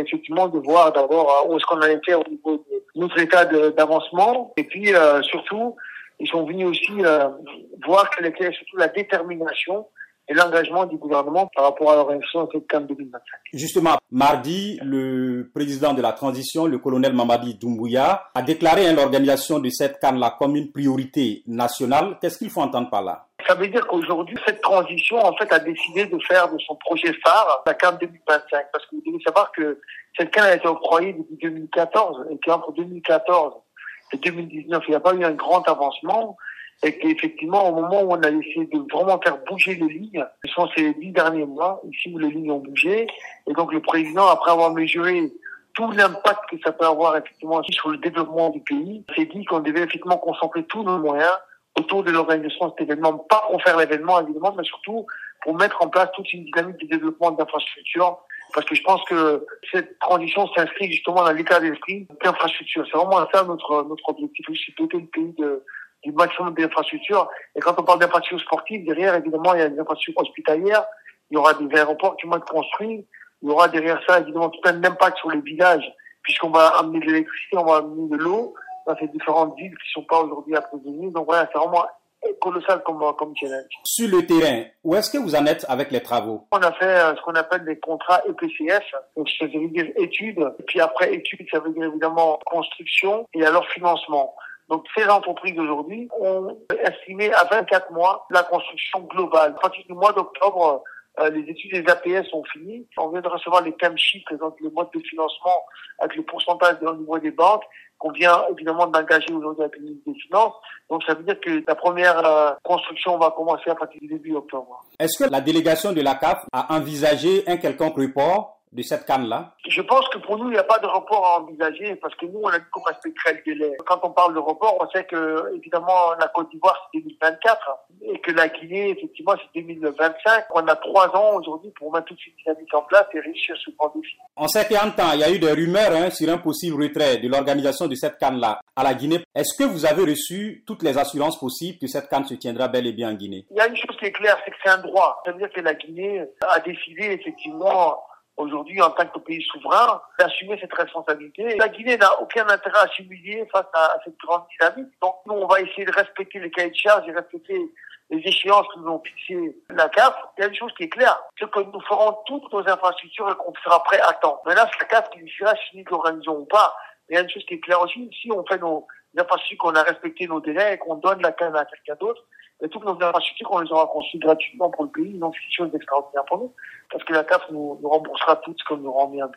effectivement de voir d'abord où est-ce qu'on en était au niveau de notre état d'avancement. Et puis, surtout, ils sont venus aussi voir quelle était surtout la détermination et l'engagement du gouvernement par rapport à de cette CAN 2025. Justement, mardi, le président de la transition, le colonel Mamadi Doumbouya, a déclaré hein, l'organisation de cette CAN-là comme une priorité nationale. Qu'est-ce qu'il faut entendre par là? Ça veut dire qu'aujourd'hui, cette transition, en fait, a décidé de faire de son projet phare la CAN 2025. Parce que vous devez savoir que cette CAN a été octroyée depuis 2014 et qu'entre 2014 et 2019, il n'y a pas eu un grand avancement. Et qu'effectivement, au moment où on a essayé de vraiment faire bouger les lignes, ce sont ces dix derniers mois, ici où les lignes ont bougé, et donc le président, après avoir mesuré tout l'impact que ça peut avoir effectivement sur le développement du pays, s'est dit qu'on devait effectivement concentrer tous nos moyens autour de l'organisation de cet événement, pas pour faire l'événement évidemment, mais surtout pour mettre en place toute une dynamique de développement d'infrastructures, parce que je pense que cette transition s'inscrit justement dans l'état d'esprit d'infrastructure. C'est vraiment ça notre notre objectif, aussi doter le pays de du maximum d'infrastructures. Et quand on parle d'infrastructures sportives, derrière, évidemment, il y a des infrastructures hospitalières, il y aura des aéroports qui vont être construits, il y aura derrière ça, évidemment, tout un impact sur les villages, puisqu'on va amener de l'électricité, on va amener de l'eau dans ces différentes villes qui sont pas aujourd'hui approvisionnées. Donc voilà, c'est vraiment colossal comme, comme challenge. Sur le terrain, où est-ce que vous en êtes avec les travaux? On a fait euh, ce qu'on appelle des contrats EPCF, donc ça veut dire études, puis après études, ça veut dire évidemment construction et alors financement. Donc ces entreprises aujourd'hui ont estimé à 24 mois la construction globale. À partir du mois d'octobre, euh, les études des APS sont finies. On vient de recevoir les term sheets, donc le mode de financement avec le pourcentage au niveau des banques qu'on vient évidemment d'engager aujourd'hui avec le ministre des Finances. Donc ça veut dire que la première euh, construction va commencer à partir du début octobre. Est-ce que la délégation de la CAF a envisagé un quelconque report de cette canne-là? Je pense que pour nous, il n'y a pas de report à envisager parce que nous, on a dit qu'on respecterait le délai. Quand on parle de report, on sait que, évidemment, la Côte d'Ivoire, c'est 2024 et que la Guinée, effectivement, c'est 2025. On a trois ans aujourd'hui pour mettre toute cette dynamique en place et réussir ce grand défi. En un temps, il y a eu des rumeurs hein, sur un possible retrait de l'organisation de cette canne-là à la Guinée. Est-ce que vous avez reçu toutes les assurances possibles que cette canne se tiendra bel et bien en Guinée? Il y a une chose qui est claire, c'est que c'est un droit. Ça veut dire que la Guinée a décidé, effectivement, aujourd'hui en tant que pays souverain d'assumer cette responsabilité. La Guinée n'a aucun intérêt à s'humilier face à, cette grande dynamique. Donc nous, on va essayer de respecter les cahiers de charges et respecter les échéances que nous ont fixées la CAF. Il y a une chose qui est claire, c'est que nous ferons toutes nos infrastructures et qu'on sera prêt à temps. Maintenant, c'est la CAF qui décidera si nous l'organisons ou pas. Mais il y a une chose qui est claire aussi, si on fait nos infrastructures, qu'on a respecté nos délais et qu'on donne la CAF à quelqu'un d'autre, et toutes nos infrastructures, on les aura conçues gratuitement pour le pays, donc c'est une chose d'extraordinaire pour nous, parce que la CAF nous, nous remboursera toutes comme nous rend bien.